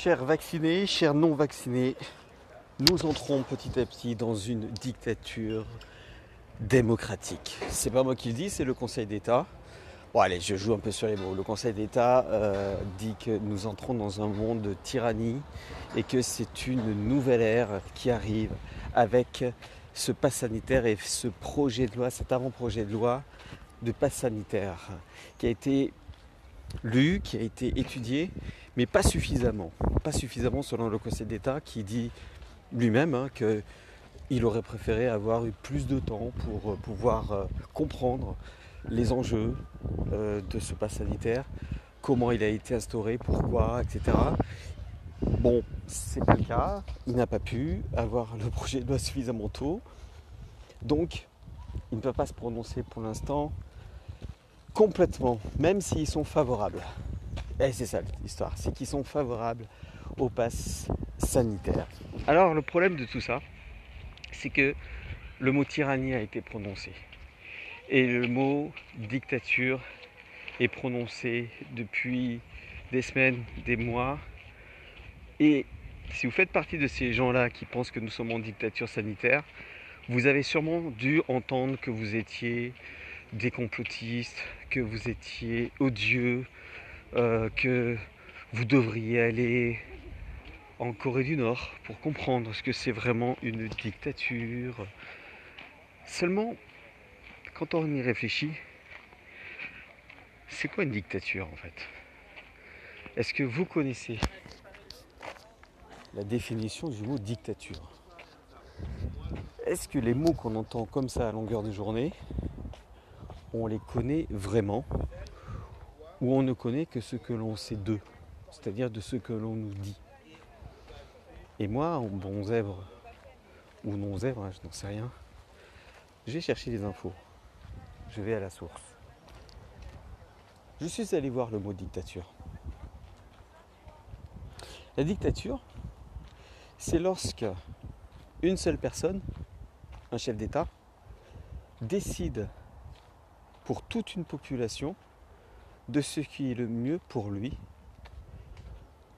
Chers vaccinés, chers non vaccinés, nous entrons petit à petit dans une dictature démocratique. C'est pas moi qui le dis, c'est le Conseil d'État. Bon allez, je joue un peu sur les mots. Le Conseil d'État euh, dit que nous entrons dans un monde de tyrannie et que c'est une nouvelle ère qui arrive avec ce pass sanitaire et ce projet de loi, cet avant-projet de loi de pass sanitaire qui a été lu, qui a été étudié, mais pas suffisamment. Pas suffisamment selon le Conseil d'État qui dit lui-même hein, qu'il aurait préféré avoir eu plus de temps pour euh, pouvoir euh, comprendre les enjeux euh, de ce pass sanitaire, comment il a été instauré, pourquoi, etc. Bon, c'est pas le cas. Il n'a pas pu avoir le projet de loi suffisamment tôt. Donc, il ne peut pas se prononcer pour l'instant complètement, même s'ils sont favorables. Et c'est ça l'histoire, c'est qu'ils sont favorables au pass sanitaire. Alors le problème de tout ça, c'est que le mot tyrannie a été prononcé. Et le mot dictature est prononcé depuis des semaines, des mois. Et si vous faites partie de ces gens-là qui pensent que nous sommes en dictature sanitaire, vous avez sûrement dû entendre que vous étiez des complotistes, que vous étiez odieux, euh, que vous devriez aller en Corée du Nord pour comprendre ce que c'est vraiment une dictature. Seulement, quand on y réfléchit, c'est quoi une dictature en fait? Est-ce que vous connaissez la définition du mot dictature? Est-ce que les mots qu'on entend comme ça à longueur de journée, on les connaît vraiment? Ou on ne connaît que ce que l'on sait d'eux, c'est-à-dire de ce que l'on nous dit et moi, bon zèbre ou non zèbre, hein, je n'en sais rien, j'ai cherché des infos. Je vais à la source. Je suis allé voir le mot dictature. La dictature, c'est lorsque une seule personne, un chef d'État, décide pour toute une population de ce qui est le mieux pour lui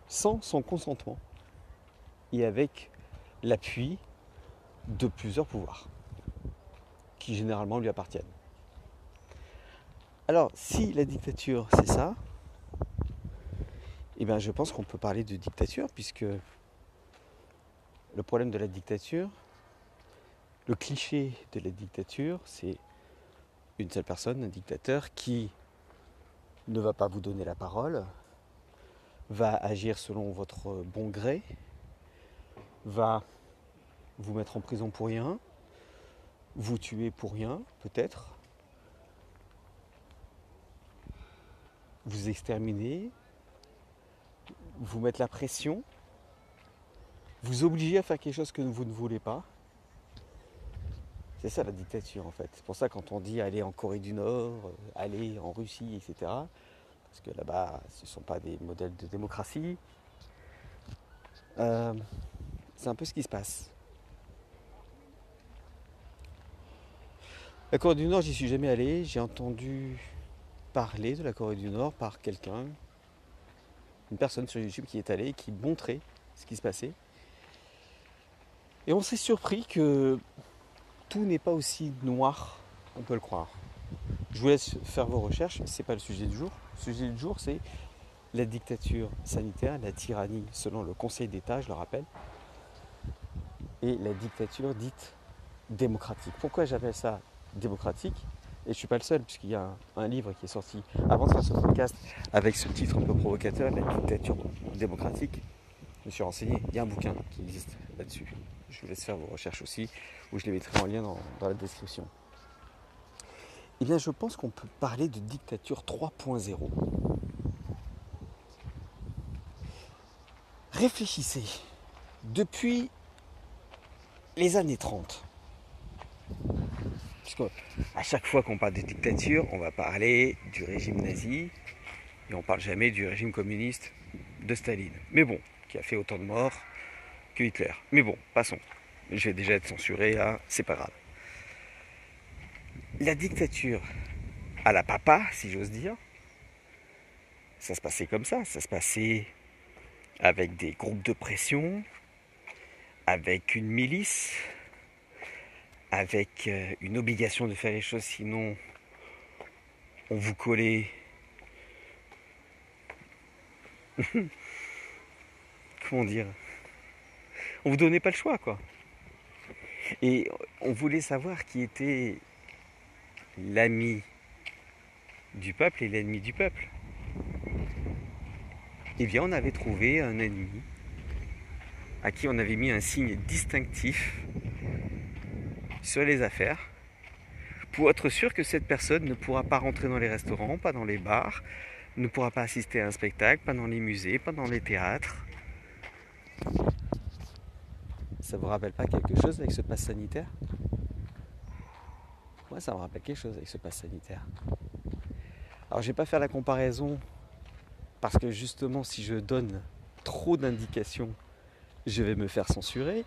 sans son consentement et avec l'appui de plusieurs pouvoirs qui généralement lui appartiennent. Alors, si la dictature c'est ça, eh bien, je pense qu'on peut parler de dictature puisque le problème de la dictature, le cliché de la dictature, c'est une seule personne, un dictateur, qui ne va pas vous donner la parole, va agir selon votre bon gré, va vous mettre en prison pour rien, vous tuer pour rien, peut-être, vous exterminer, vous mettre la pression, vous obliger à faire quelque chose que vous ne voulez pas. C'est ça la dictature en fait. C'est pour ça quand on dit aller en Corée du Nord, euh, aller en Russie, etc. Parce que là-bas, ce ne sont pas des modèles de démocratie. Euh, c'est un peu ce qui se passe. La Corée du Nord, j'y suis jamais allé. J'ai entendu parler de la Corée du Nord par quelqu'un, une personne sur YouTube qui est allée, qui montrait ce qui se passait. Et on s'est surpris que tout n'est pas aussi noir qu'on peut le croire. Je vous laisse faire vos recherches, ce n'est pas le sujet du jour. Le sujet du jour, c'est la dictature sanitaire, la tyrannie selon le Conseil d'État, je le rappelle, et la dictature dite démocratique. Pourquoi j'appelle ça démocratique? Et je ne suis pas le seul, puisqu'il y a un, livre qui est sorti avant de faire ce podcast avec ce titre un peu provocateur, La dictature démocratique. Je me suis renseigné, il y a un bouquin qui existe là-dessus. Je vous laisse faire vos recherches aussi, ou je les mettrai en lien dans, la description. Eh bien, je pense qu'on peut parler de dictature 3.0. Réfléchissez. Depuis les années 30. à chaque fois qu'on parle de dictature, on va parler du régime nazi et on parle jamais du régime communiste de Staline. Mais bon, qui a fait autant de morts Hitler. Mais bon, passons. Je vais déjà être censuré, là, c'est pas grave. La dictature à la papa, si j'ose dire, ça se passait comme ça. Ça se passait avec des groupes de pression, avec une milice, avec euh, une obligation de faire les choses, sinon on vous collait. Comment dire? On vous donnait pas le choix, quoi. Et on voulait savoir qui était l'ami du peuple et l'ennemi du peuple. Eh bien, on avait trouvé un ennemi à qui on avait mis un signe distinctif sur les affaires pour être sûr que cette personne ne pourra pas rentrer dans les restaurants, pas dans les bars, ne pourra pas assister à un spectacle, pas dans les musées, pas dans les théâtres. Ça vous rappelle pas quelque chose avec ce pass sanitaire? Moi, ça me rappelle quelque chose avec ce pass sanitaire. Alors, je vais pas faire la comparaison parce que justement, si je donne trop d'indications, je vais me faire censurer,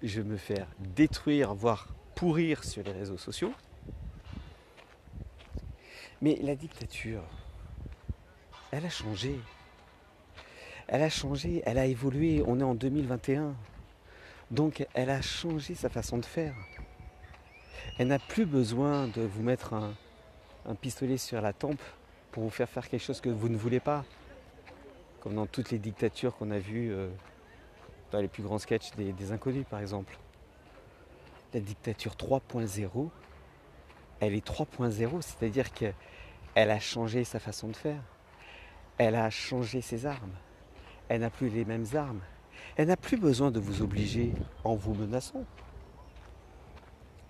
je vais me faire détruire, voire pourrir sur les réseaux sociaux. Mais la dictature, elle a changé. Elle a changé, elle a évolué. On est en 2021. Donc elle a changé sa façon de faire. Elle n'a plus besoin de vous mettre un, pistolet sur la tempe pour vous faire faire quelque chose que vous ne voulez pas. Comme dans toutes les dictatures qu'on a vues euh, dans les plus grands sketchs des inconnus par exemple la dictature 3.0, elle est 3.0, c'est-à-dire qu'elle a changé sa façon de faire. Elle a changé ses armes. Elle n'a plus les mêmes armes. Elle n'a plus besoin de vous obliger en vous menaçant.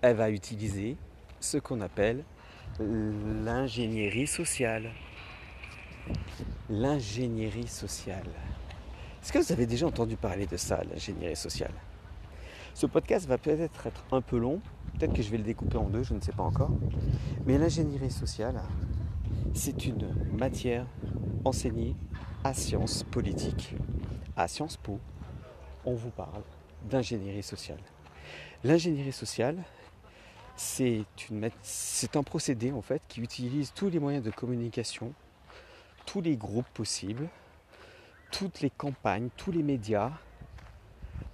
Elle va utiliser ce qu'on appelle l'ingénierie sociale. L'ingénierie sociale. Est-ce que vous avez déjà entendu parler de ça, l'ingénierie sociale? Ce podcast va peut-être être un peu long, peut-être que je vais le découper en deux, je ne sais pas encore. Mais l'ingénierie sociale, c'est une matière enseignée à sciences politiques. À Sciences Po, on vous parle d'ingénierie sociale. L'ingénierie sociale, c'est, un procédé en fait qui utilise tous les moyens de communication, tous les groupes possibles, toutes les campagnes, tous les médias,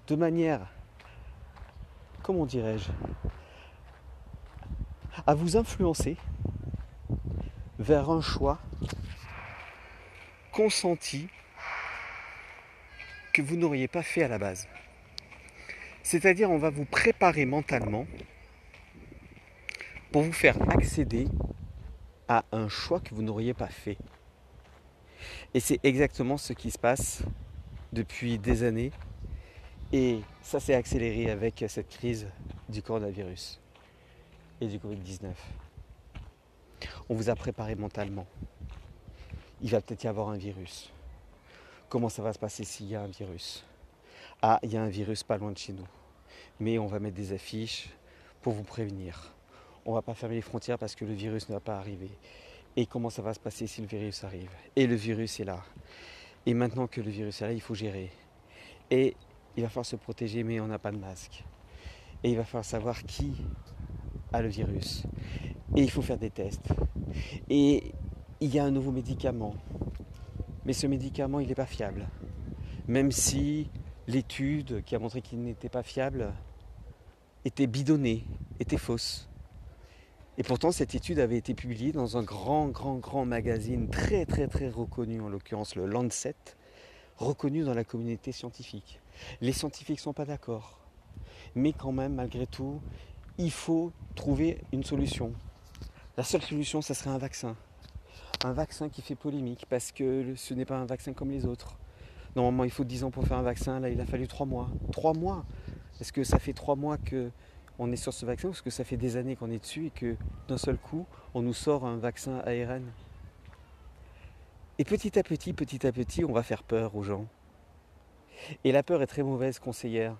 de manière comment dirais-je, à vous influencer vers un choix consenti que vous n'auriez pas fait à la base. C'est-à-dire on va vous préparer mentalement pour vous faire accéder à un choix que vous n'auriez pas fait. Et c'est exactement ce qui se passe depuis des années et ça s'est accéléré avec cette crise du coronavirus et du Covid-19. On vous a préparé mentalement. Il va peut-être y avoir un virus. Comment ça va se passer s'il y a un virus? Ah, il y a un virus pas loin de chez nous. Mais on va mettre des affiches pour vous prévenir. On ne va pas fermer les frontières parce que le virus ne va pas arriver. Et comment ça va se passer si le virus arrive? Et le virus est là. Et maintenant que le virus est là, il faut gérer. Et il va falloir se protéger, mais on n'a pas de masque. Et il va falloir savoir qui a le virus. Et il faut faire des tests. Et il y a un nouveau médicament. Mais ce médicament, il n'est pas fiable. Même si l'étude qui a montré qu'il n'était pas fiable était bidonnée, était fausse. Et pourtant, cette étude avait été publiée dans un grand, grand, grand magazine très, très, très reconnu, en l'occurrence le Lancet, reconnu dans la communauté scientifique. Les scientifiques ne sont pas d'accord. Mais quand même, malgré tout, il faut trouver une solution. La seule solution, ce serait un vaccin. Un vaccin qui fait polémique parce que ce n'est pas un vaccin comme les autres. Normalement, il faut 10 ans pour faire un vaccin. Là, il a fallu 3 mois. 3 mois Est-ce que ça fait 3 mois qu'on est sur ce vaccin ou est-ce que ça fait des années qu'on est dessus et que d'un seul coup, on nous sort un vaccin ARN Et petit à petit, petit à petit, on va faire peur aux gens. Et la peur est très mauvaise conseillère.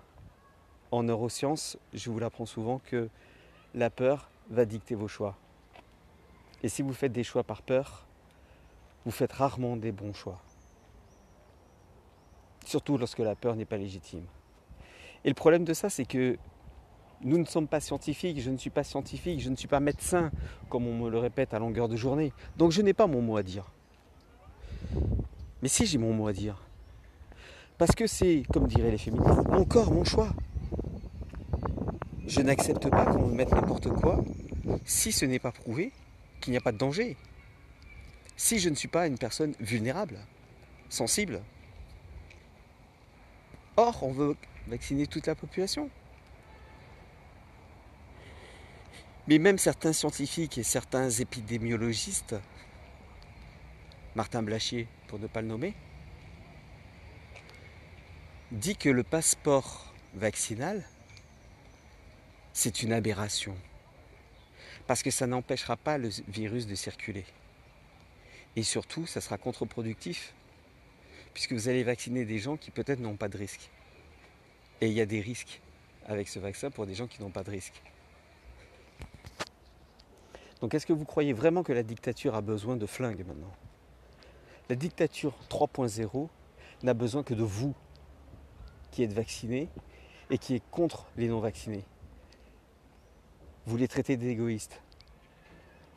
En neurosciences, je vous l'apprends souvent que la peur va dicter vos choix. Et si vous faites des choix par peur, vous faites rarement des bons choix. Surtout lorsque la peur n'est pas légitime. Et le problème de ça, c'est que nous ne sommes pas scientifiques, je ne suis pas scientifique, je ne suis pas médecin, comme on me le répète à longueur de journée. Donc je n'ai pas mon mot à dire. Mais si j'ai mon mot à dire, Parce que c'est, comme diraient les féministes, mon corps, mon choix. Je n'accepte pas qu'on me mette n'importe quoi si ce n'est pas prouvé qu'il n'y a pas de danger. Si je ne suis pas une personne vulnérable, sensible. Or, on veut vacciner toute la population. Mais même certains scientifiques et certains épidémiologistes, Martin Blachier pour ne pas le nommer, dit que le passeport vaccinal, c'est une aberration. Parce que ça n'empêchera pas le virus de circuler. Et surtout, ça sera contre-productif. Puisque vous allez vacciner des gens qui peut-être n'ont pas de risque. Et il y a des risques avec ce vaccin pour des gens qui n'ont pas de risque. Donc est-ce que vous croyez vraiment que la dictature a besoin de flingues maintenant? La dictature 3.0 n'a besoin que de vous qui êtes vaccinés et qui est contre les non-vaccinés. Vous les traitez d'égoïstes.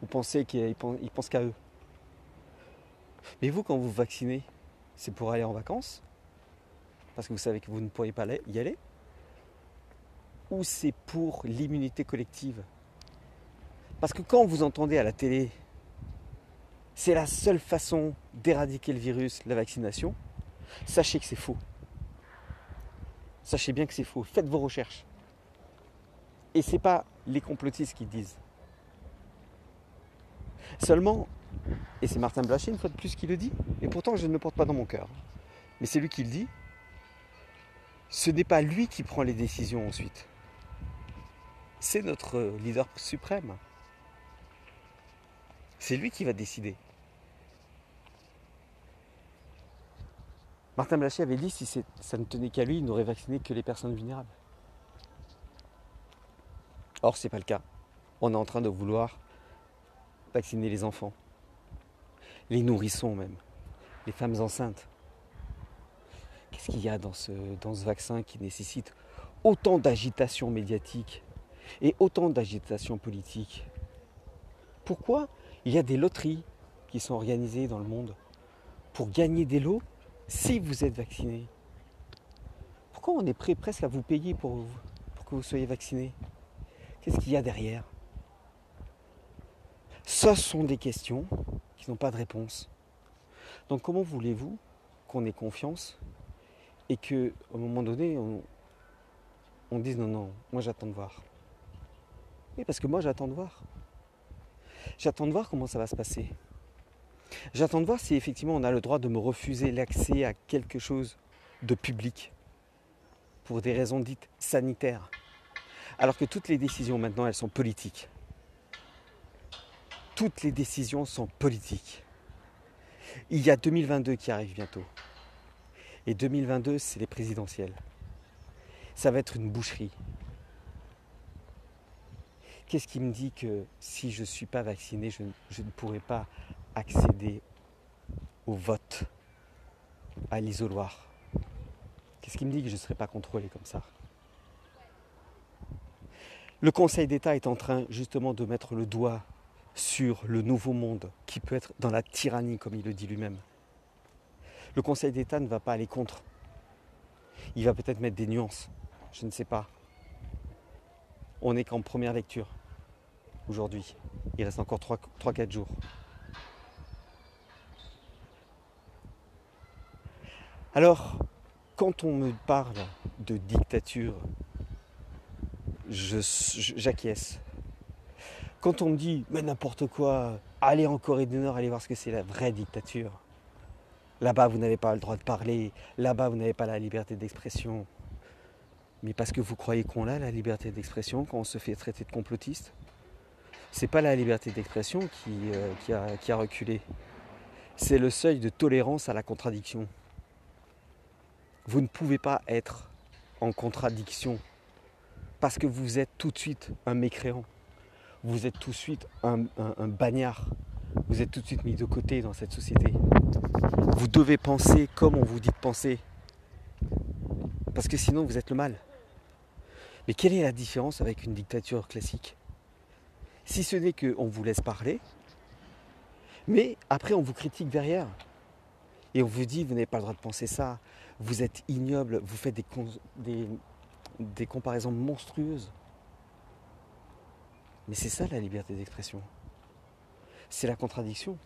Vous pensez qu'ils pensent qu'à eux. Mais vous, quand vous vaccinez, c'est pour aller en vacances Parce que vous savez que vous ne pourriez pas y aller Ou c'est pour l'immunité collective? Parce que quand vous entendez à la télé, c'est la seule façon d'éradiquer le virus, la vaccination, sachez que c'est faux. Sachez bien que c'est faux. Faites vos recherches. Et ce n'est pas les complotistes qui disent. Seulement, et c'est Martin Blacher une fois de plus qui le dit, et pourtant je ne le porte pas dans mon cœur, mais c'est lui qui le dit, ce n'est pas lui qui prend les décisions ensuite. C'est notre leader suprême. C'est lui qui va décider. Martin Blachier avait dit si ça ne tenait qu'à lui, il n'aurait vacciné que les personnes vulnérables. Or, ce n'est pas le cas. On est en train de vouloir vacciner les enfants, les nourrissons même, les femmes enceintes. Qu'est-ce qu'il y a dans ce, dans ce vaccin qui nécessite autant d'agitation médiatique et autant d'agitation politique? Pourquoi il y a des loteries qui sont organisées dans le monde pour gagner des lots si vous êtes vacciné? Pourquoi on est prêt presque à vous payer pour, pour que vous soyez vacciné? Qu'est-ce qu'il y a derrière? Ce sont des questions n'ont pas de réponse. Donc comment voulez-vous qu'on ait confiance et qu'à un moment donné, on, on dise non, non, moi j'attends de voir. Oui, parce que moi j'attends de voir. J'attends de voir comment ça va se passer. J'attends de voir si effectivement on a le droit de me refuser l'accès à quelque chose de public pour des raisons dites sanitaires. Alors que toutes les décisions maintenant, elles sont politiques. Toutes les décisions sont politiques. Il y a 2022 qui arrive bientôt. Et 2022, c'est les présidentielles. Ça va être une boucherie. Qu'est-ce qui me dit que si je ne suis pas vacciné, je, je ne pourrai pas accéder au vote, à l'isoloir? Qu'est-ce qui me dit que je ne serai pas contrôlé comme ça? Le Conseil d'État est en train justement de mettre le doigt sur le nouveau monde qui peut être dans la tyrannie, comme il le dit lui-même. Le Conseil d'État ne va pas aller contre. Il va peut-être mettre des nuances. Je ne sais pas. On n'est qu'en première lecture aujourd'hui. Il reste encore 3-4 jours. Alors, quand on me parle de dictature, j'acquiesce. Quand on me dit, mais n'importe quoi, allez en Corée du Nord, allez voir ce que c'est la vraie dictature. Là-bas, vous n'avez pas le droit de parler. Là-bas, vous n'avez pas la liberté d'expression. Mais parce que vous croyez qu'on a la liberté d'expression quand on se fait traiter de complotiste C'est pas la liberté d'expression qui, euh, qui a reculé. C'est le seuil de tolérance à la contradiction. Vous ne pouvez pas être en contradiction parce que vous êtes tout de suite un mécréant. Vous êtes tout de suite un, bagnard. Vous êtes tout de suite mis de côté dans cette société. Vous devez penser comme on vous dit de penser. Parce que sinon vous êtes le mal. Mais quelle est la différence avec une dictature classique? Si ce n'est qu'on vous laisse parler, mais après on vous critique derrière. Et on vous dit, vous n'avez pas le droit de penser ça, Vous êtes ignoble, vous faites des, comparaisons monstrueuses. Mais c'est ça la liberté d'expression. C'est la contradiction.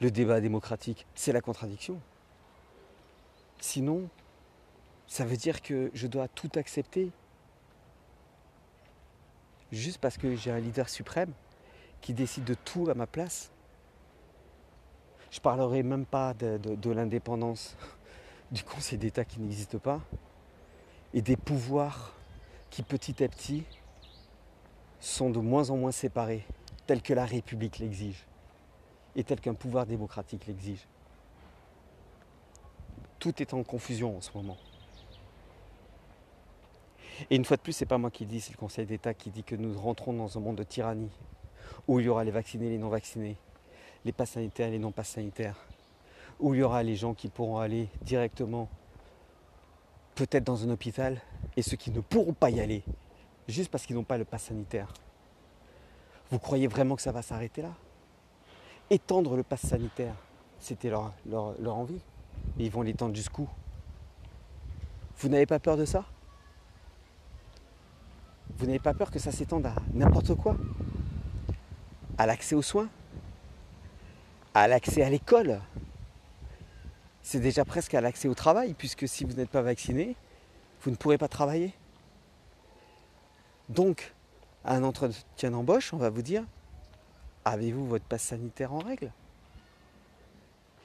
Le débat démocratique, c'est la contradiction. Sinon, ça veut dire que je dois tout accepter. Juste parce que j'ai un leader suprême qui décide de tout à ma place. Je parlerai même pas de, de l'indépendance du Conseil d'État qui n'existe pas et des pouvoirs qui petit à petit sont de moins en moins séparés, tels que la République l'exige et tel qu'un pouvoir démocratique l'exige. Tout est en confusion en ce moment. Et une fois de plus, c'est pas moi qui dis, c'est le Conseil d'État qui dit que nous rentrons dans un monde de tyrannie, où il y aura les vaccinés et les non vaccinés, les passes sanitaires et les non passes sanitaires, où il y aura les gens qui pourront aller directement, peut-être dans un hôpital, et ceux qui ne pourront pas y aller, juste parce qu'ils n'ont pas le pass sanitaire. Vous croyez vraiment que ça va s'arrêter là? Étendre le pass sanitaire, c'était leur, envie. Et ils vont l'étendre jusqu'où? Vous n'avez pas peur de ça? Vous n'avez pas peur que ça s'étende à n'importe quoi? À l'accès aux soins? À l'accès à l'école? C'est déjà presque à l'accès au travail, puisque si vous n'êtes pas vacciné, vous ne pourrez pas travailler. Donc, un entretien d'embauche, on va vous dire Avez-vous votre passe sanitaire en règle?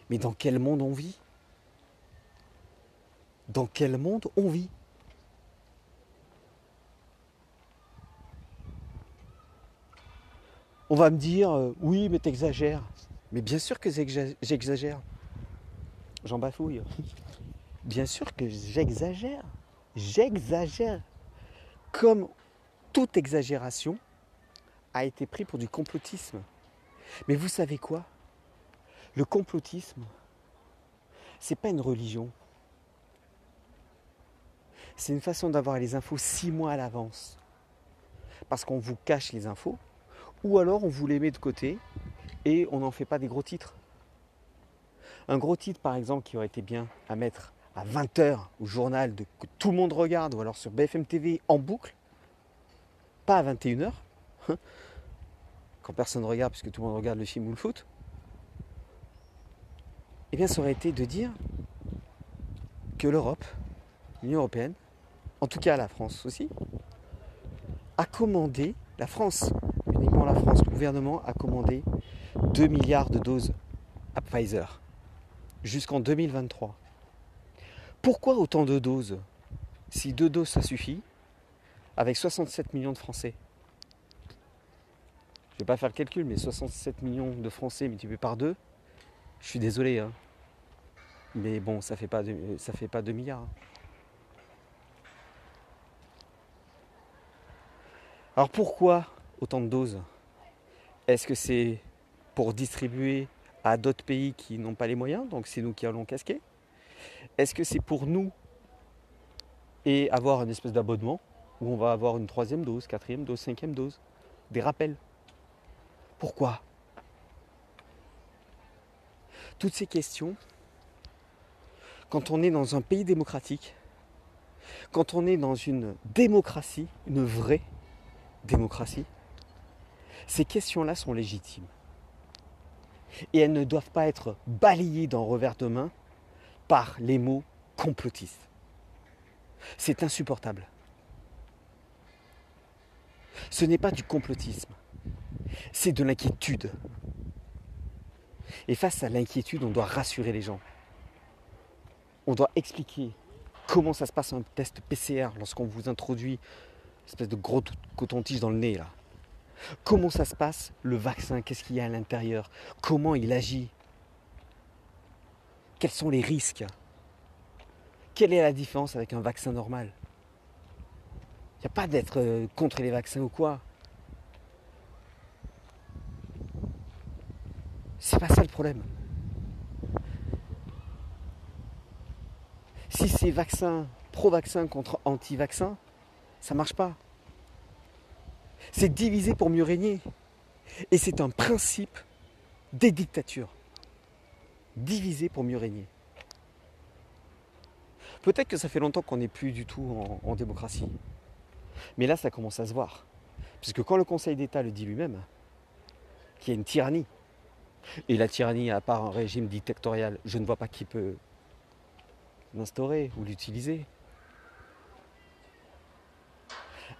Mais dans quel monde on vit? Dans quel monde on vit? On va me dire euh, Oui, mais t'exagères. Mais bien sûr que j'exagère. J'en bafouille. Bien sûr que j'exagère. J'exagère. Comme toute exagération a été pris pour du complotisme. Mais vous savez quoi? Le complotisme, c'est pas une religion. C'est une façon d'avoir les infos six mois à l'avance. Parce qu'on vous cache les infos, ou alors on vous les met de côté et on n'en fait pas des gros titres. Un gros titre, par exemple, qui aurait été bien à mettre à 20h au journal de, que tout le monde regarde, ou alors sur BFM TV en boucle, pas à 21h, quand personne ne regarde puisque tout le monde regarde le film ou le foot, eh bien ça aurait été de dire que l'Europe, l'Union Européenne, en tout cas la France aussi, a commandé, la France, uniquement la France, le gouvernement a commandé 2 milliards de doses à Pfizer jusqu'en 2023. Pourquoi autant de doses? Si deux doses ça suffit, avec 67 millions de Français. Je ne vais pas faire le calcul, mais 67 millions de Français multipliés par deux, je suis désolé. Hein. Mais bon, ça ne fait, pas ça fait pas 2 milliards. Hein. Alors pourquoi autant de doses? Est-ce que c'est pour distribuer à d'autres pays qui n'ont pas les moyens, donc c'est nous qui allons casquer? Est-ce que c'est pour nous et avoir une espèce d'abonnement? Où on va avoir une troisième dose, quatrième dose, cinquième dose, des rappels. Pourquoi? Toutes ces questions, quand on est dans un pays démocratique, quand on est dans une démocratie, une vraie démocratie, ces questions-là sont légitimes. Et elles ne doivent pas être balayées d'un revers de main par les mots complotistes. C'est insupportable. Ce n'est pas du complotisme, c'est de l'inquiétude. Et face à l'inquiétude, on doit rassurer les gens. On doit expliquer comment ça se passe un test PCR lorsqu'on vous introduit une espèce de gros coton-tige dans le nez là. Comment ça se passe le vaccin? Qu'est-ce qu'il y a à l'intérieur? Comment il agit? Quels sont les risques? Quelle est la différence avec un vaccin normal? N'y a pas d'être euh, contre les vaccins ou quoi. C'est pas ça le problème. Si c'est vaccin, pro-vaccin contre anti-vaccin, ça marche pas. C'est diviser pour mieux régner. Et c'est un principe des dictatures. Diviser pour mieux régner. Peut-être que ça fait longtemps qu'on n'est plus du tout en, en démocratie. Mais là, ça commence à se voir. Puisque quand le Conseil d'État le dit lui-même, qu'il y a une tyrannie, et la tyrannie, à part un régime dictatorial, je ne vois pas qui peut l'instaurer ou l'utiliser.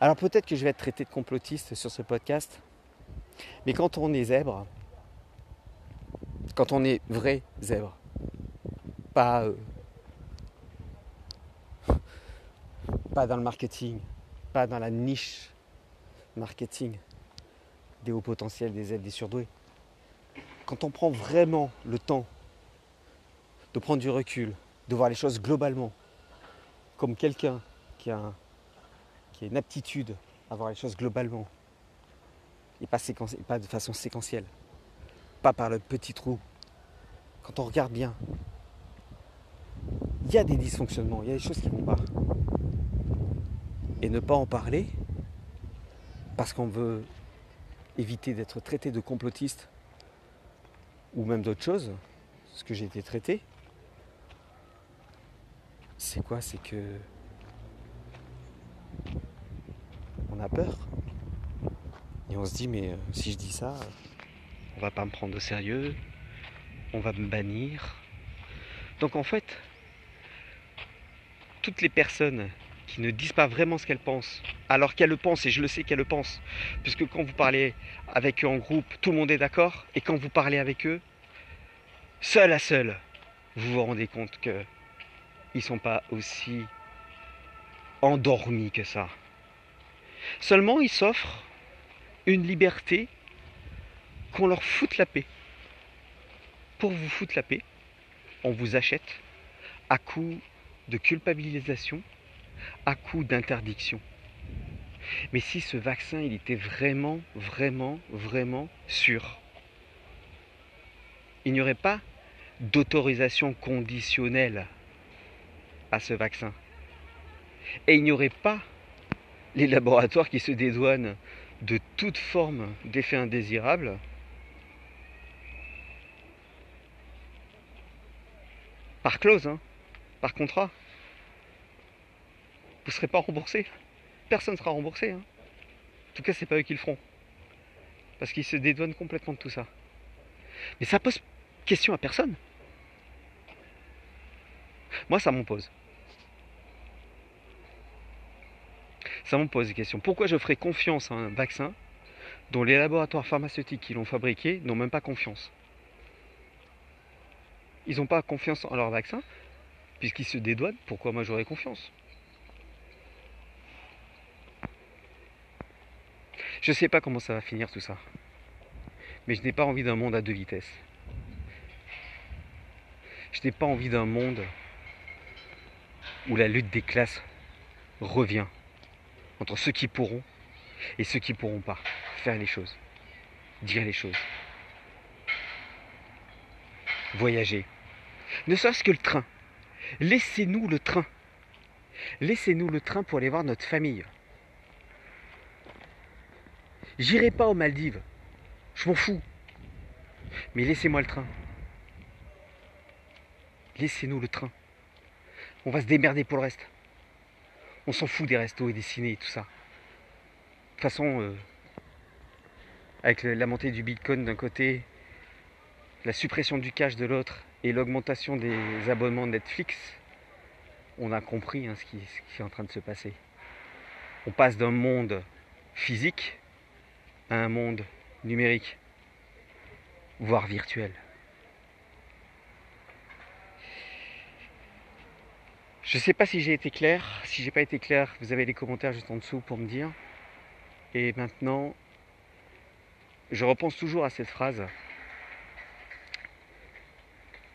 Alors peut-être que je vais être traité de complotiste sur ce podcast, mais quand on est zèbre, quand on est vrai zèbre, pas, euh, pas dans le marketing, pas dans la niche marketing des hauts potentiels, des zèbres, des surdoués, quand on prend vraiment le temps de prendre du recul, de voir les choses globalement, comme quelqu'un qui a, qui a une aptitude à voir les choses globalement, et pas, pas de façon séquentielle, pas par le petit trou. Quand on regarde bien, il y a des dysfonctionnements, il y a des choses qui ne vont pas. Et ne pas en parler, parce qu'on veut éviter d'être traité de complotiste ou même d'autres choses, ce que j'ai été traité, c'est quoi? C'est que on a peur. Et on se dit, mais euh, si je dis ça, on va pas me prendre au sérieux, on va me bannir. Donc en fait, toutes les personnes qui ne disent pas vraiment ce qu'elles pensent, alors qu'elles le pensent, et je le sais qu'elles le pensent, puisque quand vous parlez avec eux en groupe, tout le monde est d'accord, et quand vous parlez avec eux, seul à seul, vous vous rendez compte qu'ils ne sont pas aussi endormis que ça. Seulement, ils s'offrent une liberté qu'on leur foute la paix. Pour vous foutre la paix, on vous achète à coup de culpabilisation, à coup d'interdiction. Mais si ce vaccin, il était vraiment, vraiment, vraiment sûr, il n'y aurait pas d'autorisation conditionnelle à ce vaccin. Et il n'y aurait pas les laboratoires qui se dédouanent de toute forme d'effet indésirable par clause, hein, par contrat. Vous ne serez pas remboursé. Personne ne sera remboursé. Hein. En tout cas, c'est pas eux qui le feront. Parce qu'ils se dédouanent complètement de tout ça. Mais ça pose question à personne. Moi, ça m'en pose. Ça m'en pose des questions. Pourquoi je ferais confiance à un vaccin dont les laboratoires pharmaceutiques qui l'ont fabriqué n'ont même pas confiance? Ils n'ont pas confiance en leur vaccin, puisqu'ils se dédouanent. Pourquoi moi j'aurais confiance? Je ne sais pas comment ça va finir tout ça. Mais je n'ai pas envie d'un monde à deux vitesses. Je n'ai pas envie d'un monde où la lutte des classes revient entre ceux qui pourront et ceux qui ne pourront pas faire les choses, dire les choses, voyager. Ne serait-ce que le train. Laissez-nous le train. Laissez-nous le train pour aller voir notre famille. J'irai pas aux Maldives. Je m'en fous. Mais laissez-moi le train. Laissez-nous le train. On va se démerder pour le reste. On s'en fout des restos et des ciné et tout ça. De toute façon, euh, avec la montée du Bitcoin d'un côté, la suppression du cash de l'autre et l'augmentation des abonnements Netflix, on a compris hein, ce, qui, ce qui est en train de se passer. On passe d'un monde physique un monde numérique, voire virtuel. Je ne sais pas si j'ai été clair. Si j'ai pas été clair, vous avez les commentaires juste en dessous pour me dire. Et maintenant, je repense toujours à cette phrase.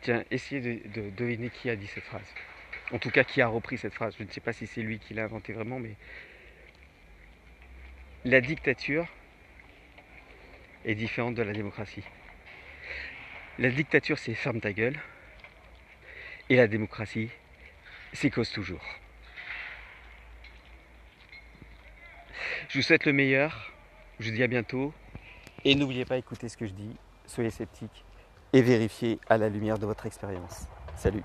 Tiens, essayez de, deviner qui a dit cette phrase. En tout cas, qui a repris cette phrase. Je ne sais pas si c'est lui qui l'a inventé vraiment, mais la dictature est différente de la démocratie. La dictature, c'est ferme ta gueule. Et la démocratie, c'est cause toujours. Je vous souhaite le meilleur. Je vous dis à bientôt. Et n'oubliez pas d'écouter ce que je dis. Soyez sceptiques et vérifiez à la lumière de votre expérience. Salut